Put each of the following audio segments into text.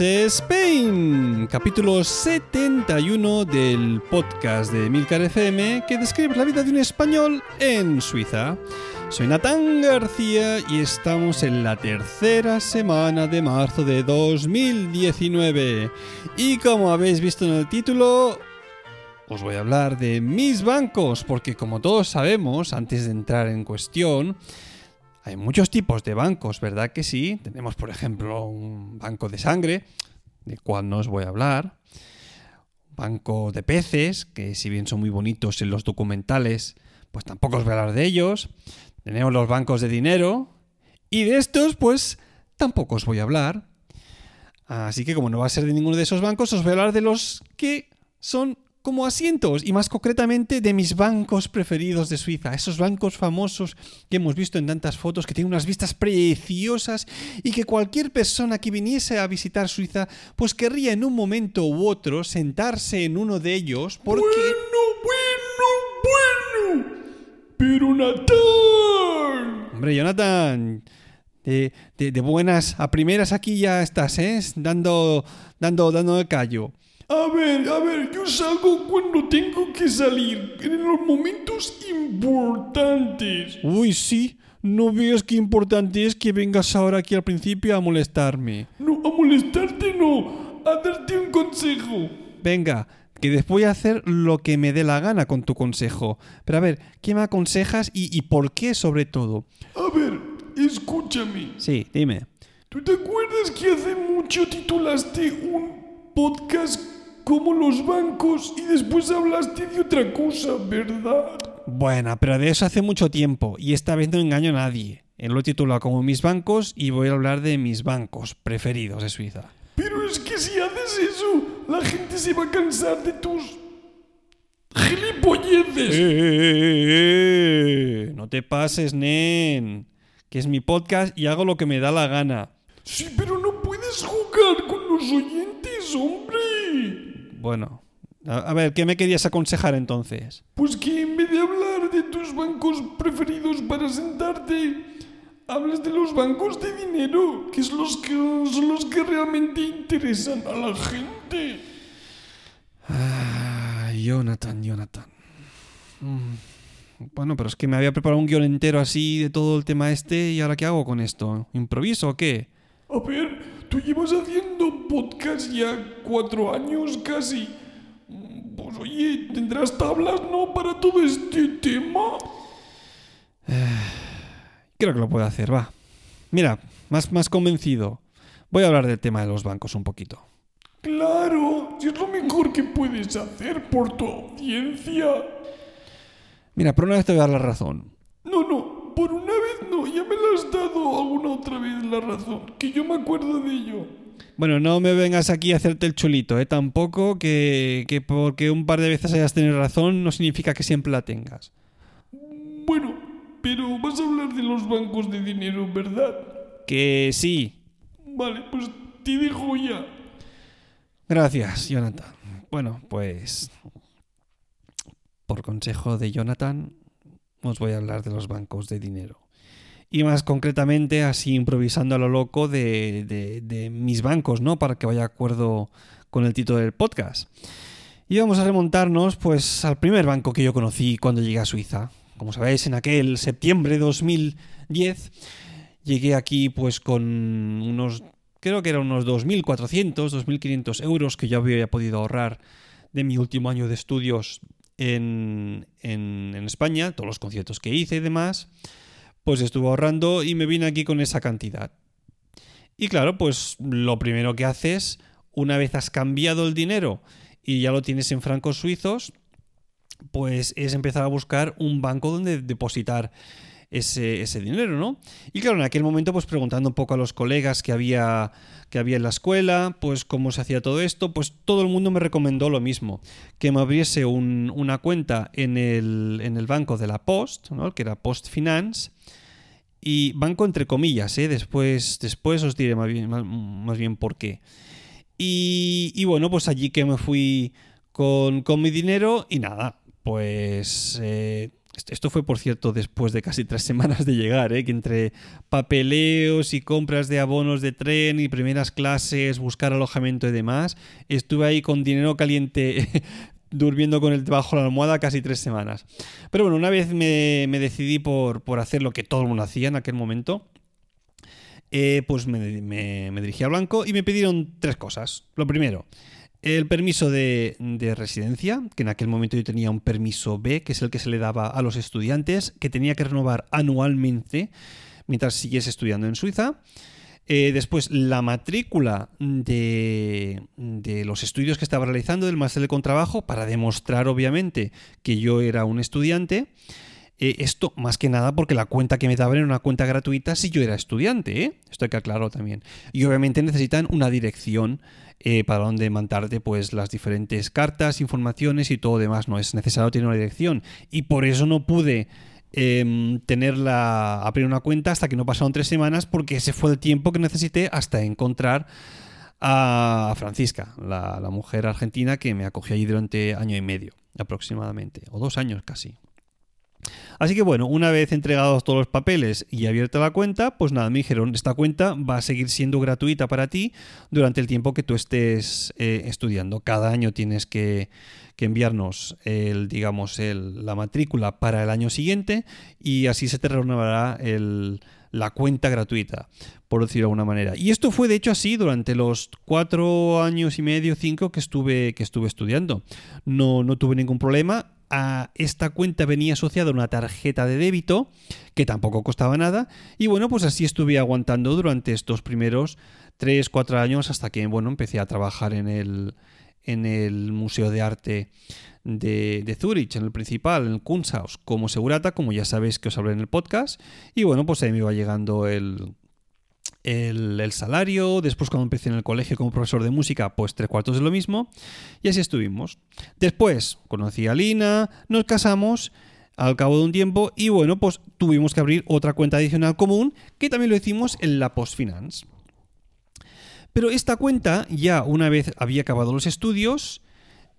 Spain, capítulo 71 del podcast de Milcar FM que describe la vida de un español en Suiza. Soy Natán García y estamos en la tercera semana de marzo de 2019. Y como habéis visto en el título, os voy a hablar de mis bancos, porque como todos sabemos, antes de entrar en cuestión, hay muchos tipos de bancos, ¿verdad que sí? Tenemos, por ejemplo, un banco de sangre, del cual no os voy a hablar. Un banco de peces, que si bien son muy bonitos en los documentales, pues tampoco os voy a hablar de ellos. Tenemos los bancos de dinero. Y de estos, pues tampoco os voy a hablar. Así que como no va a ser de ninguno de esos bancos, os voy a hablar de los que son como asientos y más concretamente de mis bancos preferidos de Suiza, esos bancos famosos que hemos visto en tantas fotos que tienen unas vistas preciosas y que cualquier persona que viniese a visitar Suiza pues querría en un momento u otro sentarse en uno de ellos porque... Bueno, bueno, bueno. Pero Natán. Hombre, Jonathan, de, de, de buenas a primeras aquí ya estás, ¿eh? Dando, dando, dando el callo. A ver, a ver, yo salgo cuando tengo que salir, en los momentos importantes. Uy, sí. No veas qué importante es que vengas ahora aquí al principio a molestarme. No, a molestarte no, a darte un consejo. Venga, que después voy a hacer lo que me dé la gana con tu consejo. Pero a ver, ¿qué me aconsejas y, y por qué sobre todo? A ver, escúchame. Sí, dime. ¿Tú te acuerdas que hace mucho titulaste un podcast como los bancos y después hablaste de otra cosa, verdad? Bueno, pero de eso hace mucho tiempo y esta vez no engaño a nadie. Él lo he titulado como mis bancos y voy a hablar de mis bancos preferidos de Suiza. Pero es que si haces eso, la gente se va a cansar de tus gilipolleces. Eh, eh, eh, eh. No te pases, nen. Que es mi podcast y hago lo que me da la gana. Sí, pero no puedes jugar con los oyentes, hombre. Bueno, a, a ver, ¿qué me querías aconsejar entonces? Pues que en vez de hablar de tus bancos preferidos para sentarte, hablas de los bancos de dinero, que, es los que son los que realmente interesan a la gente. Ah, Jonathan, Jonathan. Mm, Bueno, pero es que me había preparado un guion entero así de todo el tema este y ahora ¿qué hago con esto? ¿Improviso o qué? A ver, tú llevas haciendo podcast ya cuatro años casi. Pues oye, tendrás tablas, ¿no? Para todo este tema. Creo que lo puedo hacer, va. Mira, más, más convencido. Voy a hablar del tema de los bancos un poquito. Claro, si es lo mejor que puedes hacer por tu audiencia. Mira, por una vez te voy a dar la razón. No, no, por una vez no, ya me la has dado alguna otra vez la razón, que yo me acuerdo de ello. Bueno, no me vengas aquí a hacerte el chulito, ¿eh? Tampoco que, que porque un par de veces hayas tenido razón no significa que siempre la tengas. Bueno, pero vas a hablar de los bancos de dinero, ¿verdad? Que sí. Vale, pues te dejo ya. Gracias, Jonathan. Bueno, pues... Por consejo de Jonathan, os voy a hablar de los bancos de dinero. Y más concretamente, así improvisando a lo loco, de, de, mis bancos, ¿no? Para que vaya de acuerdo con el título del podcast. Y vamos a remontarnos, pues, al primer banco que yo conocí cuando llegué a Suiza. Como sabéis, en aquel septiembre de 2010 llegué aquí, pues, con unos, creo que eran unos 2.400, 2.500 euros que yo había podido ahorrar de mi último año de estudios en, en, en España, todos los conciertos que hice y demás pues estuve ahorrando y me vine aquí con esa cantidad. Y claro, pues lo primero que haces, una vez has cambiado el dinero y ya lo tienes en francos suizos, pues es empezar a buscar un banco donde depositar ese, ese, dinero, ¿no? Y claro, en aquel momento, pues preguntando un poco a los colegas que había, que había en la escuela, pues cómo se hacía todo esto, pues todo el mundo me recomendó lo mismo, que me abriese un, una cuenta en el, en el banco de la Post, ¿no? Que era Post Finance, y banco entre comillas, ¿eh? Después, después os diré más bien, más, bien por qué. Y, y, bueno, pues allí que me fui con, con mi dinero y nada, pues... Eh, Esto fue, por cierto, después de casi tres semanas de llegar, ¿eh? que entre papeleos y compras de abonos de tren y primeras clases, buscar alojamiento y demás, estuve ahí con dinero caliente durmiendo con el bajo la almohada casi tres semanas. Pero bueno, una vez me, decidí por, hacer lo que todo el mundo hacía en aquel momento, eh, pues me, me dirigí a Blanco y me pidieron tres cosas. Lo primero, el permiso de, residencia, que en aquel momento yo tenía un permiso B, que es el que se le daba a los estudiantes, que tenía que renovar anualmente mientras siguiese estudiando en Suiza. Eh, después, la matrícula de, los estudios que estaba realizando del máster de contrabajo para demostrar, obviamente, que yo era un estudiante. Eh, esto más que nada porque la cuenta que me daban era una cuenta gratuita si yo era estudiante. ¿eh? Esto hay que aclararlo también. Y obviamente necesitan una dirección eh, para donde mandarte pues las diferentes cartas, informaciones y todo demás. No es necesario tener una dirección. Y por eso no pude em, tenerla, abrir una cuenta hasta que no pasaron tres semanas porque ese fue el tiempo que necesité hasta encontrar a Francisca, la, la mujer argentina que me acogió allí durante año y medio aproximadamente, o dos años casi. Así que bueno, una vez entregados todos los papeles y abierta la cuenta, pues nada, me dijeron, esta cuenta va a seguir siendo gratuita para ti durante el tiempo que tú estés eh, estudiando. Cada año tienes que, enviarnos el, digamos, la matrícula para el año siguiente y así se te renovará la cuenta gratuita, por decirlo de alguna manera. Y esto fue de hecho así durante los cuatro años y medio, cinco que estuve, que estuve estudiando. No, no tuve ningún problema a esta cuenta venía asociada una tarjeta de débito que tampoco costaba nada y bueno pues así estuve aguantando durante estos primeros 3, 4 años hasta que bueno empecé a trabajar en el, en el Museo de Arte de, de Zurich, en el principal, en el Kunsthaus, como segurata, como ya sabéis que os hablé en el podcast y bueno pues ahí me iba llegando el, el, salario, después cuando empecé en el colegio como profesor de música, pues tres cuartos de lo mismo, y así estuvimos. Después conocí a Lina, nos casamos al cabo de un tiempo y bueno, pues tuvimos que abrir otra cuenta adicional común, que también lo hicimos en la Postfinance. Pero esta cuenta ya una vez había acabado los estudios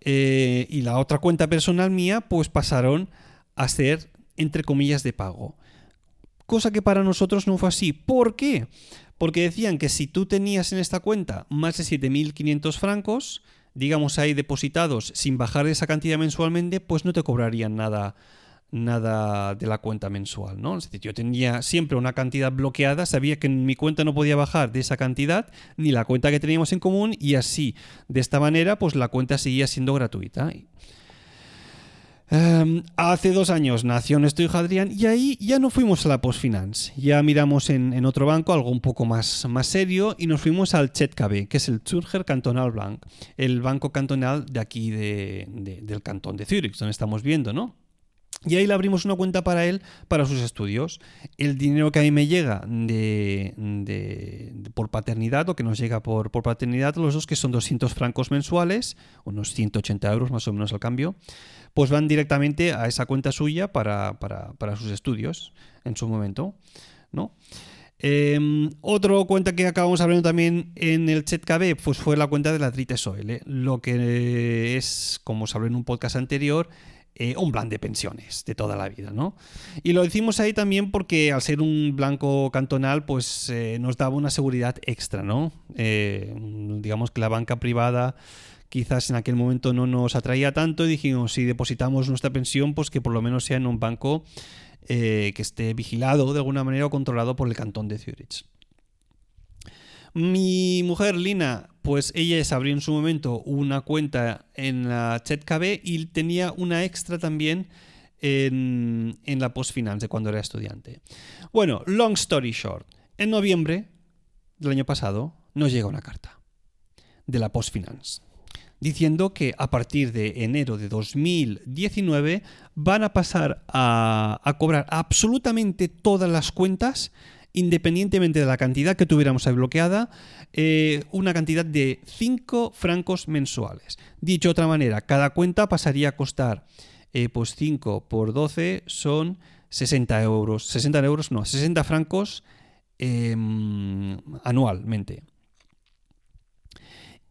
eh, y la otra cuenta personal mía, pues pasaron a ser, entre comillas, de pago cosa que para nosotros no fue así. ¿Por qué? Porque decían que si tú tenías en esta cuenta más de 7.500 francos, digamos ahí depositados sin bajar esa cantidad mensualmente, pues no te cobrarían nada nada de la cuenta mensual, ¿no? Es decir, yo tenía siempre una cantidad bloqueada, sabía que mi cuenta no podía bajar de esa cantidad ni la cuenta que teníamos en común y así, de esta manera, pues la cuenta seguía siendo gratuita. Em, hace dos años nació nuestro hijo Adrián y ahí ya no fuimos a la Postfinance. Ya miramos en, otro banco, algo un poco más, más serio, y nos fuimos al ZKB, que es el Zürcher Cantonal Bank, el banco cantonal de aquí del cantón de Zürich, donde estamos viendo, ¿no? Y ahí le abrimos una cuenta para él, para sus estudios. El dinero que a mí me llega de, por paternidad o que nos llega por, por paternidad, los dos que son 200 francos mensuales, unos 180 euros más o menos al cambio, pues van directamente a esa cuenta suya para, sus estudios en su momento, ¿no? Em, otro cuenta que acabamos hablando también en el ZKB pues fue la cuenta de la Drite Soil, ¿eh? lo que es, como os hablé en un podcast anterior, eh, un plan de pensiones de toda la vida, ¿no? Y lo decimos ahí también porque al ser un blanco cantonal, pues eh, nos daba una seguridad extra, ¿no? digamos que la banca privada quizás en aquel momento no nos atraía tanto y dijimos, si depositamos nuestra pensión, pues que por lo menos sea en un banco eh, que esté vigilado de alguna manera o controlado por el cantón de Zurich. Mi mujer, Lina, pues ella se abrió en su momento una cuenta en la ChetKB y tenía una extra también en, en la Postfinance cuando era estudiante. Bueno, long story short, en noviembre del año pasado nos llega una carta de la Postfinance diciendo que a partir de enero de 2019 van a pasar a, cobrar absolutamente todas las cuentas independientemente de la cantidad que tuviéramos ahí bloqueada, eh, una cantidad de 5 francos mensuales. Dicho de otra manera, cada cuenta pasaría a costar, eh, pues 5 por 12 son 60 euros. 60 euros, no, 60 francos em, anualmente.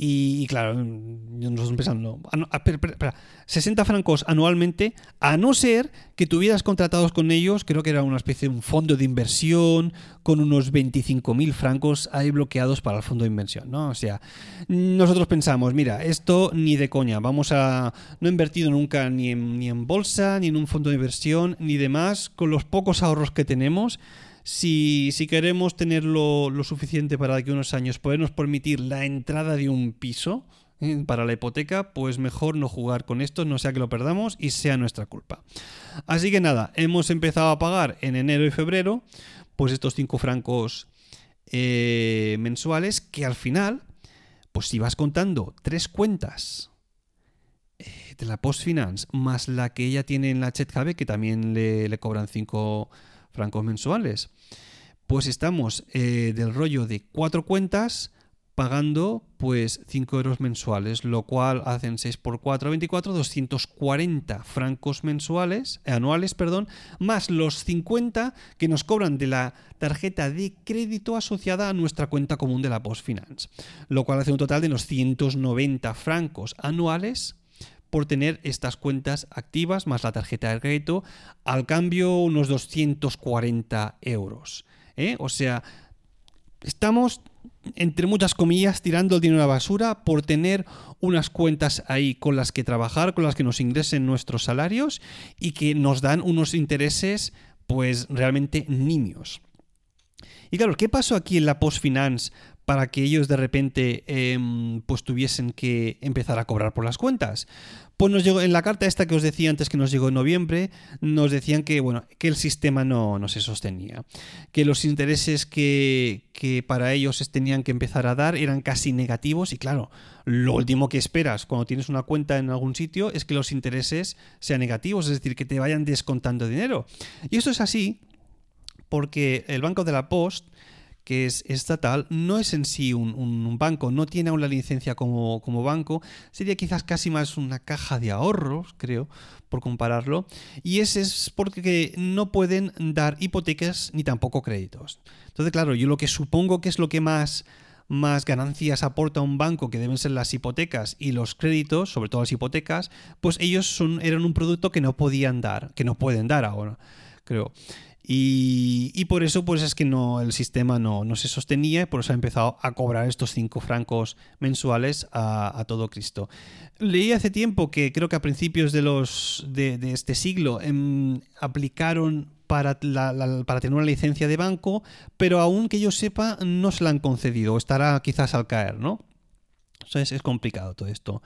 Y, claro, nosotros pensando, ah, ah, espera, 60 francos anualmente, a no ser que tuvieras contratados con ellos, creo que era una especie de un fondo de inversión con unos 25.000 francos ahí bloqueados para el fondo de inversión, ¿no? O sea, nosotros pensamos, mira, esto ni de coña, vamos a... No he invertido nunca ni en, ni en bolsa, ni en un fondo de inversión, ni demás, con los pocos ahorros que tenemos si, queremos tener lo, suficiente para que unos años podernos permitir la entrada de un piso eh, para la hipoteca, pues mejor no jugar con esto, no sea que lo perdamos y sea nuestra culpa. Así que nada, hemos empezado a pagar en enero y febrero, pues estos 5 francos eh, mensuales que al final, pues si vas contando tres cuentas eh, de la Post Finance más la que ella tiene en la Chet que también le, le cobran 5 francos mensuales. Pues estamos eh, del rollo de cuatro cuentas pagando pues 5 euros mensuales, lo cual hacen 6 por 4, 24, 240 francos mensuales, eh, anuales, perdón, más los 50 que nos cobran de la tarjeta de crédito asociada a nuestra cuenta común de la Postfinance, lo cual hace un total de unos 190 francos anuales por tener estas cuentas activas más la tarjeta de crédito, al cambio unos 240 euros. ¿eh? O sea, estamos, entre muchas comillas, tirando el dinero a la basura por tener unas cuentas ahí con las que trabajar, con las que nos ingresen nuestros salarios y que nos dan unos intereses pues realmente nimios. Y claro, ¿qué pasó aquí en la Postfinance para que ellos de repente em, pues tuviesen que empezar a cobrar por las cuentas. Pues nos llegó, en la carta esta que os decía antes que nos llegó en noviembre, nos decían que, bueno, que el sistema no, no se sostenía, que los intereses que, que para ellos tenían que empezar a dar eran casi negativos y claro, lo último que esperas cuando tienes una cuenta en algún sitio es que los intereses sean negativos, es decir, que te vayan descontando dinero. Y esto es así porque el Banco de la Post que es estatal, no es en sí un, banco, no tiene aún la licencia como, como, banco, sería quizás casi más una caja de ahorros, creo, por compararlo, y ese es porque no pueden dar hipotecas ni tampoco créditos. Entonces, claro, yo lo que supongo que es lo que más más ganancias aporta un banco, que deben ser las hipotecas y los créditos, sobre todo las hipotecas, pues ellos eran un producto que no podían dar, que no pueden dar ahora, creo. Y, por eso pues es que no, el sistema no, se sostenía, por eso ha empezado a cobrar estos 5 francos mensuales a, todo Cristo. Leí hace tiempo que creo que a principios de, los, de, este siglo em, aplicaron para, para, tener una licencia de banco, pero aún que yo sepa no se la han concedido, estará quizás al caer, ¿no? Entonces es complicado todo esto.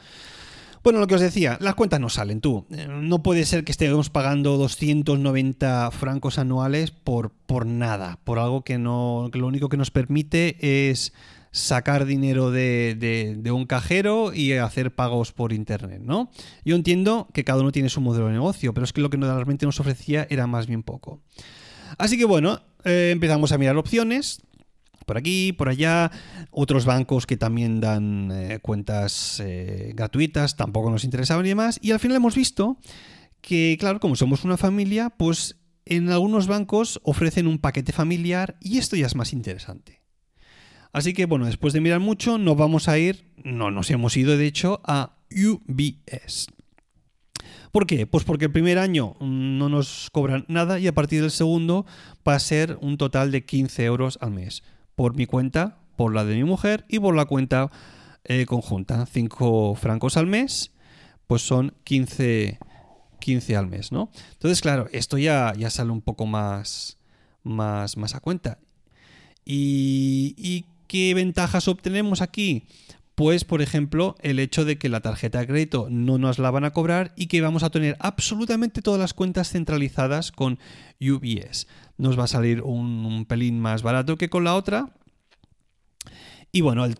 Bueno, lo que os decía, las cuentas no salen tú. Eh, no puede ser que estemos pagando 290 francos anuales por, por nada, por algo que, no, que lo único que nos permite es sacar dinero de, de, un cajero y hacer pagos por internet, ¿no? Yo entiendo que cada uno tiene su modelo de negocio, pero es que lo que realmente nos ofrecía era más bien poco. Así que bueno, eh, empezamos a mirar opciones por aquí, por allá, otros bancos que también dan eh, cuentas eh, gratuitas, tampoco nos interesaban y demás, y al final hemos visto que, claro, como somos una familia, pues en algunos bancos ofrecen un paquete familiar y esto ya es más interesante. Así que bueno, después de mirar mucho, nos vamos a ir, no nos hemos ido de hecho, a UBS. ¿Por qué? Pues porque el primer año no nos cobran nada y a partir del segundo va a ser un total de 15 euros al mes por mi cuenta, por la de mi mujer y por la cuenta eh, conjunta. 5 francos al mes, pues son 15, 15 al mes, ¿no? Entonces, claro, esto ya, ya sale un poco más, más, más a cuenta. ¿Y, ¿Y qué ventajas obtenemos aquí? Pues, por ejemplo, el hecho de que la tarjeta de crédito no nos la van a cobrar y que vamos a tener absolutamente todas las cuentas centralizadas con UBS. Nos va a salir un, pelín más barato que con la otra. Y bueno, el,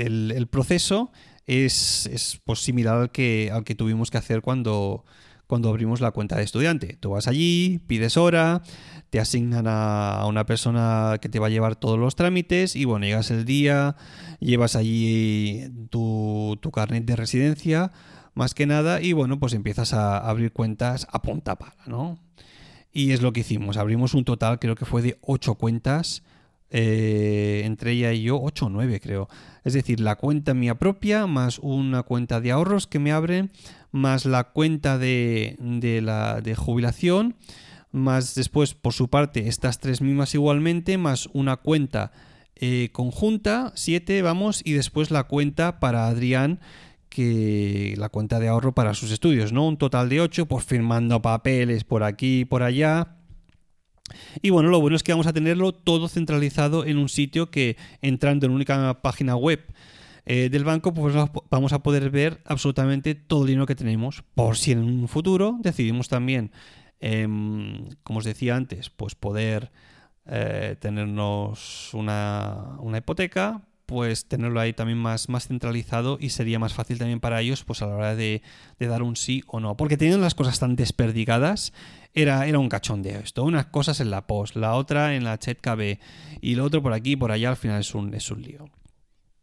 el, proceso es, es pues, similar al que, al que tuvimos que hacer cuando, cuando abrimos la cuenta de estudiante. Tú vas allí, pides hora, te asignan a una persona que te va a llevar todos los trámites y bueno, llegas el día, llevas allí tu, tu carnet de residencia, más que nada, y bueno, pues empiezas a abrir cuentas a punta pala, ¿no? Y es lo que hicimos, abrimos un total, creo que fue de 8 cuentas eh, entre ella y yo 8 o 9 creo. Es decir, la cuenta mía propia más una cuenta de ahorros que me abren, más la cuenta de, la, de jubilación, más después por su parte estas tres mismas igualmente, más una cuenta eh, conjunta, 7 vamos, y después la cuenta para Adrián que la cuenta de ahorro para sus estudios, ¿no? Un total de 8, pues firmando papeles por aquí y por allá, y bueno, lo bueno es que vamos a tenerlo todo centralizado en un sitio que entrando en una única página web eh, del banco, pues vamos a poder ver absolutamente todo el dinero que tenemos. Por si en un futuro decidimos también, em, como os decía antes, pues poder eh, tenernos una, una hipoteca, pues tenerlo ahí también más, más centralizado y sería más fácil también para ellos pues a la hora de, de dar un sí o no. Porque teniendo las cosas tan desperdigadas, era, era un cachondeo esto. Unas cosas en la post, la otra en la chat KB y lo otro por aquí y por allá al final es un, es un lío.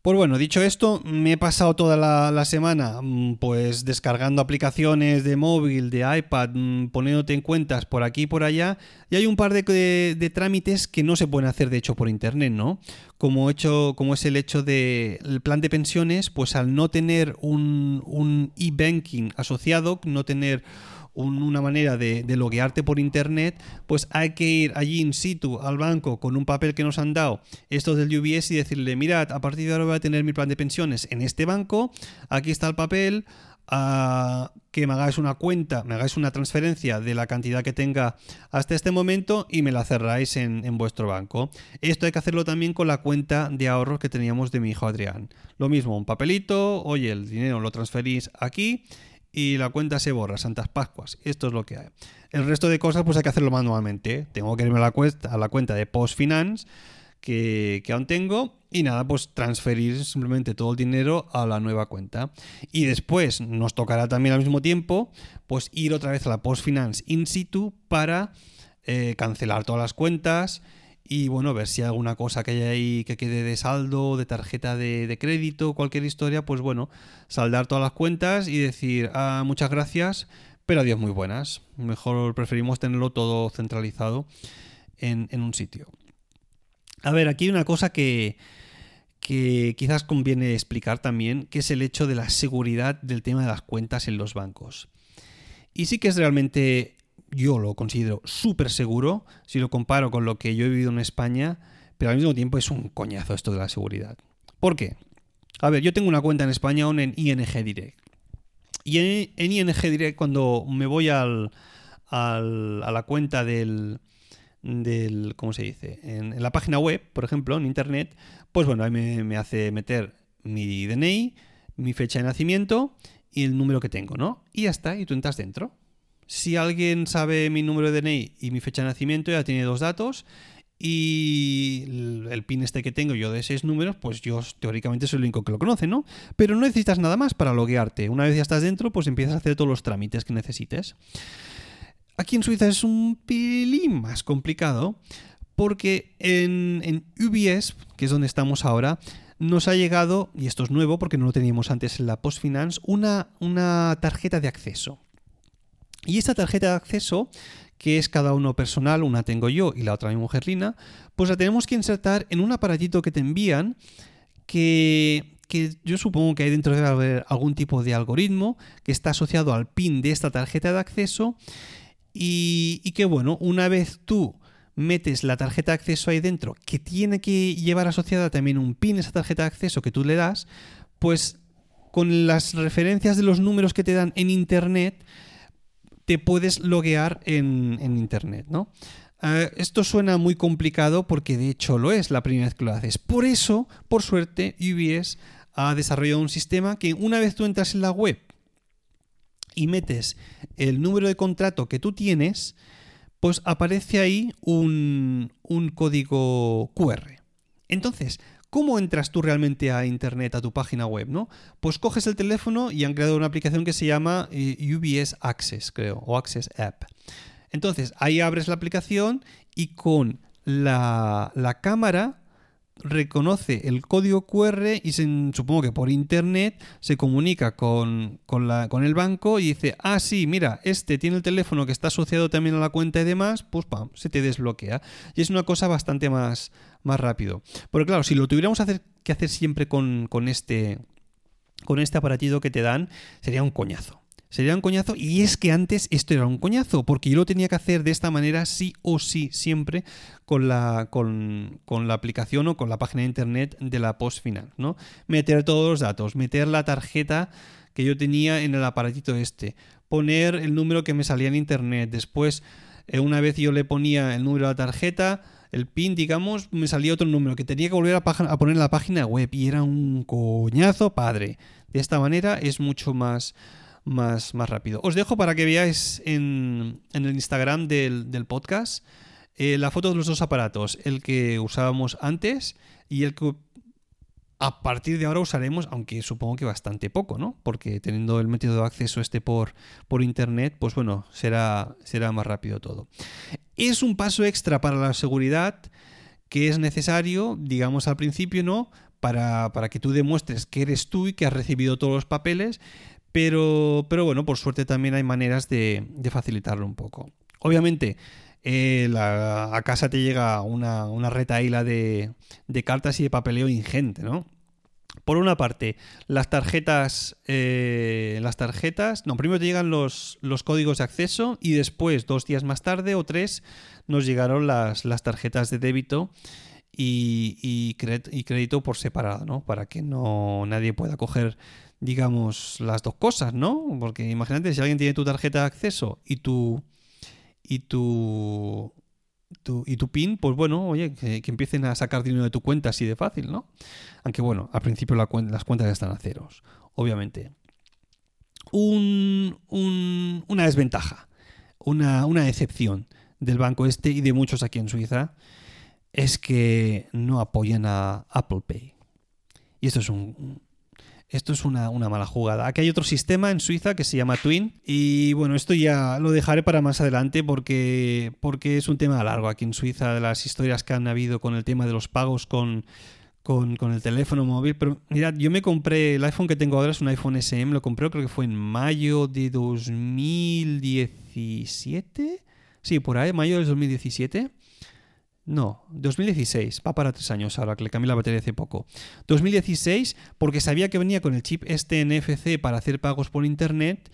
Pues bueno, dicho esto, me he pasado toda la, semana mm, pues descargando aplicaciones de móvil, de iPad, mm, poniéndote en cuentas por aquí y por allá, y hay un par de, trámites que no se pueden hacer de hecho por internet, ¿no? Como, hecho, como es el hecho del plan de pensiones, pues al no tener un e-banking asociado, no tener una manera de, loguearte por internet, pues hay que ir allí in situ al banco con un papel que nos han dado, estos del UBS, y decirle, mirad, a partir de ahora voy a tener mi plan de pensiones en este banco, aquí está el papel, que me hagáis una cuenta, me hagáis una transferencia de la cantidad que tenga hasta este momento y me la cerráis en, en, vuestro banco. Esto hay que hacerlo también con la cuenta de ahorros que teníamos de mi hijo Adrián. Lo mismo, un papelito, oye, el dinero lo transferís aquí y la cuenta se borra, Santas Pascuas. Esto es lo que hay. El resto de cosas pues hay que hacerlo manualmente. Tengo que irme a la, cuenta, a la cuenta de Post Finance que, que, aún tengo y nada, pues transferir simplemente todo el dinero a la nueva cuenta. Y después nos tocará también al mismo tiempo pues ir otra vez a la Post Finance in situ para eh, cancelar todas las cuentas y bueno, ver si hay alguna cosa que hay ahí que quede de saldo, de tarjeta de, crédito, cualquier historia, pues bueno, saldar todas las cuentas y decir ah, muchas gracias, pero adiós muy buenas. Mejor preferimos tenerlo todo centralizado en, un sitio. A ver, aquí hay una cosa que, que quizás conviene explicar también, que es el hecho de la seguridad del tema de las cuentas en los bancos. Y sí que es realmente yo lo considero súper seguro si lo comparo con lo que yo he vivido en España, pero al mismo tiempo es un coñazo esto de la seguridad. ¿Por qué? A ver, yo tengo una cuenta en España aún en ING Direct. Y en, ING Direct, cuando me voy al, a la cuenta del, del ¿cómo se dice? En, la página web, por ejemplo, en internet, pues bueno, ahí me, me, hace meter mi DNI, mi fecha de nacimiento y el número que tengo, ¿no? Y ya está, y tú entras dentro. Si alguien sabe mi número de DNI y mi fecha de nacimiento, ya tiene dos datos. Y el pin este que tengo yo de seis números, pues yo teóricamente soy el único que lo conoce, ¿no? Pero no necesitas nada más para loguearte. Una vez ya estás dentro, pues empiezas a hacer todos los trámites que necesites. Aquí en Suiza es un pelín más complicado porque en, en UBS, que es donde estamos ahora, nos ha llegado, y esto es nuevo porque no lo teníamos antes en la Postfinance, una, una tarjeta de acceso. Y esta tarjeta de acceso, que es cada uno personal, una tengo yo y la otra mi mujer Lina, pues la tenemos que insertar en un aparatito que te envían que, yo supongo que hay dentro haber algún tipo de algoritmo que está asociado al PIN de esta tarjeta de acceso. Y, y que bueno, una vez tú metes la tarjeta de acceso ahí dentro, que tiene que llevar asociada también un PIN esa tarjeta de acceso que tú le das, pues con las referencias de los números que te dan en Internet, te puedes loguear en, Internet, ¿no? Eh, esto suena muy complicado porque de hecho lo es la primera vez que lo haces. Por eso, por suerte, UBS ha desarrollado un sistema que una vez tú entras en la web y metes el número de contrato que tú tienes, pues aparece ahí un código QR. Entonces, ¿Cómo entras tú realmente a Internet, a tu página web? ¿no? Pues coges el teléfono y han creado una aplicación que se llama eh, UBS Access, creo, o Access App. Entonces, ahí abres la aplicación y con la, cámara reconoce el código QR y se, supongo que por internet se comunica con, con, la, con el banco y dice, ah, sí, mira, este tiene el teléfono que está asociado también a la cuenta y demás, pues pam, se te desbloquea. Y es una cosa bastante más, más rápido. Pero claro, si lo tuviéramos hacer, que hacer siempre con, con, este, con este aparatito que te dan, sería un coñazo. Sería un coñazo y es que antes esto era un coñazo, porque yo lo tenía que hacer de esta manera sí o sí, siempre con la, con, con la aplicación o con la página de internet de la post final, ¿no? Meter todos los datos, meter la tarjeta que yo tenía en el aparatito este, poner el número que me salía en internet, después eh, una vez yo le ponía el número de la tarjeta, el PIN, digamos, me salía otro número que tenía que volver a, a, poner en la página web y era un coñazo padre. De esta manera es mucho más, más, más rápido. Os dejo para que veáis en, en el Instagram del, del podcast eh, la foto de los dos aparatos, el que usábamos antes y el que a partir de ahora usaremos, aunque supongo que bastante poco, ¿no? Porque teniendo el método de acceso este por, por internet, pues bueno, será, será más rápido todo. Es un paso extra para la seguridad que es necesario, digamos al principio, ¿no? Para, para que tú demuestres que eres tú y que has recibido todos los papeles, pero, pero bueno, por suerte también hay maneras de, facilitarlo un poco. Obviamente, eh, a casa te llega una, una retaíla de, de, cartas y de papeleo ingente, ¿no? Por una parte, las tarjetas. Eh, las tarjetas. No, primero te llegan los, códigos de acceso y después, dos días más tarde o tres, nos llegaron las, las tarjetas de débito y, y, crédito por separado, ¿no? Para que no nadie pueda coger digamos, las dos cosas, ¿no? Porque imagínate, si alguien tiene tu tarjeta de acceso y tu. y tu. y tu PIN, pues bueno, oye, que, empiecen a sacar dinero de tu cuenta así de fácil, ¿no? Aunque bueno, al principio las cuentas están a ceros, obviamente. Un, una desventaja, una, una excepción del banco este y de muchos aquí en Suiza es que no apoyan a Apple Pay. Y esto es un, esto es una, mala jugada. Aquí hay otro sistema en Suiza que se llama Twin. Y bueno, esto ya lo dejaré para más adelante porque, porque es un tema largo aquí en Suiza, de las historias que han habido con el tema de los pagos con, con, el teléfono móvil. Pero mirad, yo me compré, el iPhone que tengo ahora es un iPhone SM, lo compré creo que fue en mayo de 2017. Sí, por ahí, mayo del 2017. No, 2016, va para tres años ahora, que le cambié la batería hace poco. 2016, porque sabía que venía con el chip este NFC para hacer pagos por internet,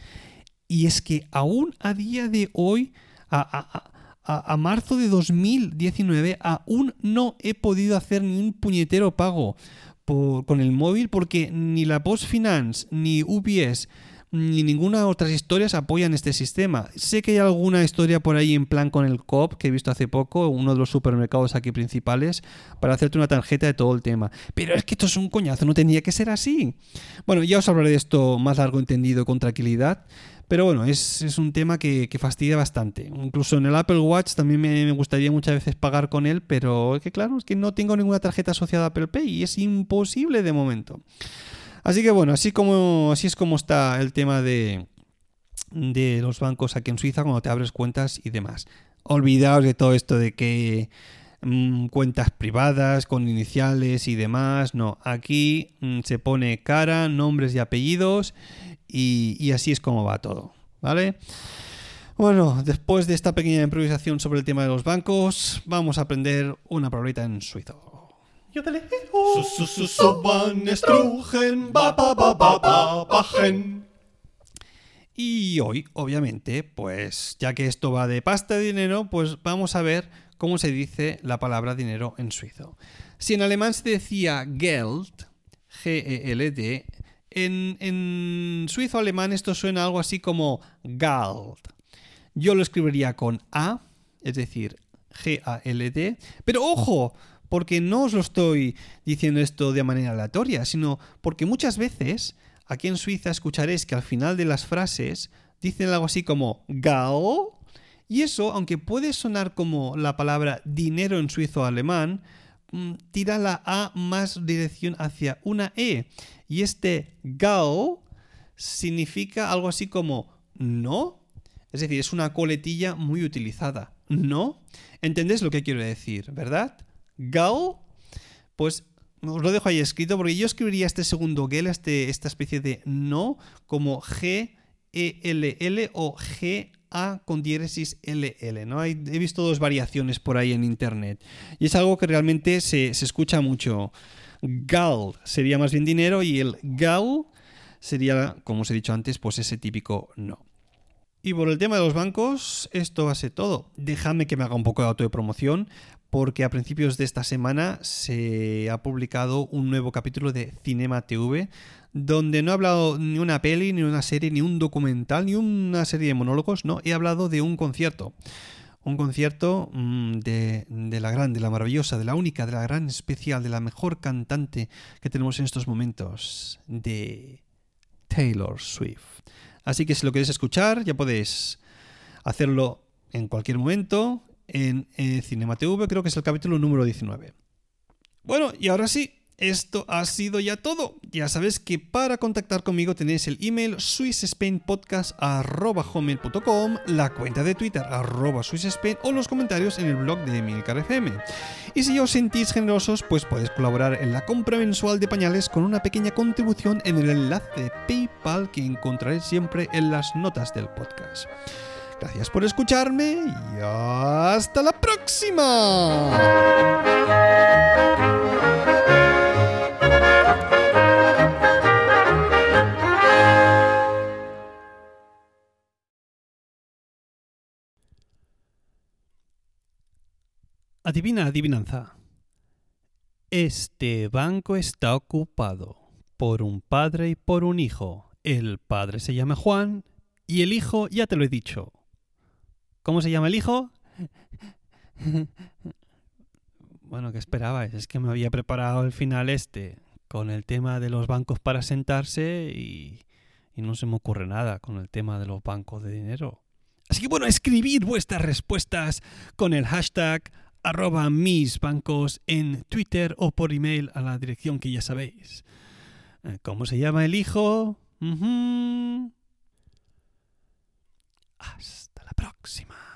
y es que aún a día de hoy, a, a, marzo de 2019, aún no he podido hacer ni un puñetero pago con el móvil, porque ni la Post Finance ni UBS ni ninguna otras historias apoyan este sistema. Sé que hay alguna historia por ahí en plan con el COP que he visto hace poco, uno de los supermercados aquí principales, para hacerte una tarjeta de todo el tema. Pero es que esto es un coñazo, no tenía que ser así. Bueno, ya os hablaré de esto más largo entendido con tranquilidad. Pero bueno, es, un tema que, fastidia bastante. Incluso en el Apple Watch también me, gustaría muchas veces pagar con él, pero es que claro, es que no tengo ninguna tarjeta asociada a Apple Pay y es imposible de momento. Así que bueno, así, como, es como está el tema de, de los bancos aquí en Suiza cuando te abres cuentas y demás. Olvidaos de todo esto de que mm, cuentas privadas con iniciales y demás. No, aquí mm, se pone cara, nombres y apellidos y, y así es como va todo. ¿Vale? Bueno, después de esta pequeña improvisación sobre el tema de los bancos, vamos a aprender una palabrita en suizo. Y hoy, obviamente, pues ya que esto va de pasta de dinero, pues vamos a ver cómo se dice la palabra dinero en suizo. Si en alemán se decía Geld, G-E-L-D, en, en suizo alemán esto suena algo así como Gald. Yo lo escribiría con A, es decir, G-A-L-D. Pero ojo, porque no os lo estoy diciendo esto de manera aleatoria, sino porque muchas veces aquí en Suiza escucharéis que al final de las frases dicen algo así como Gao, y eso, aunque puede sonar como la palabra dinero en suizo alemán, mm, tira la A más dirección hacia una E. Y este Gao significa algo así como no. Es decir, es una coletilla muy utilizada. ¿No? ¿Entendéis lo que quiero decir, verdad? Gal, pues os lo dejo ahí escrito porque yo escribiría este segundo GEL, este, esta especie de no, como G-E-L-L o G-A con diéresis L-L. ¿no? he visto dos variaciones por ahí en internet y es algo que realmente se, se escucha mucho. Gal sería más bien dinero y el gal sería, como os he dicho antes, pues ese típico no. Y por el tema de los bancos, esto va a ser todo. Déjame que me haga un poco de auto de promoción, porque a principios de esta semana se ha publicado un nuevo capítulo de Cinema TV, donde no he hablado ni una peli, ni una serie, ni un documental, ni una serie de monólogos, no, he hablado de un concierto. Un concierto mm, de, de, la grande, de la maravillosa, de la única, de la gran especial, de la mejor cantante que tenemos en estos momentos, de Taylor Swift. Así que si lo queréis escuchar, ya podéis hacerlo en cualquier momento en eh, Cinema TV, creo que es el capítulo número 19. Bueno, y ahora sí, esto ha sido ya todo. Ya sabéis que para contactar conmigo tenéis el email swissspainpodcast.com, la cuenta de Twitter arroba swissspain o los comentarios en el blog de Emilcar FM. Y si os sentís generosos, pues podéis colaborar en la compra mensual de pañales con una pequeña contribución en el enlace de PayPal que encontraréis siempre en las notas del podcast. Gracias por escucharme y hasta la próxima. Adivina, adivinanza. Este banco está ocupado por un padre y por un hijo. El padre se llama Juan y el hijo, ya te lo he dicho. ¿Cómo se llama el hijo? Bueno, ¿qué esperabais? Es que me había preparado el final este con el tema de los bancos para sentarse y, y no se me ocurre nada con el tema de los bancos de dinero. Así que bueno, escribid vuestras respuestas con el hashtag arroba mis bancos en Twitter o por email a la dirección que ya sabéis. Eh, ¿Cómo se llama el hijo? Hasta la próxima.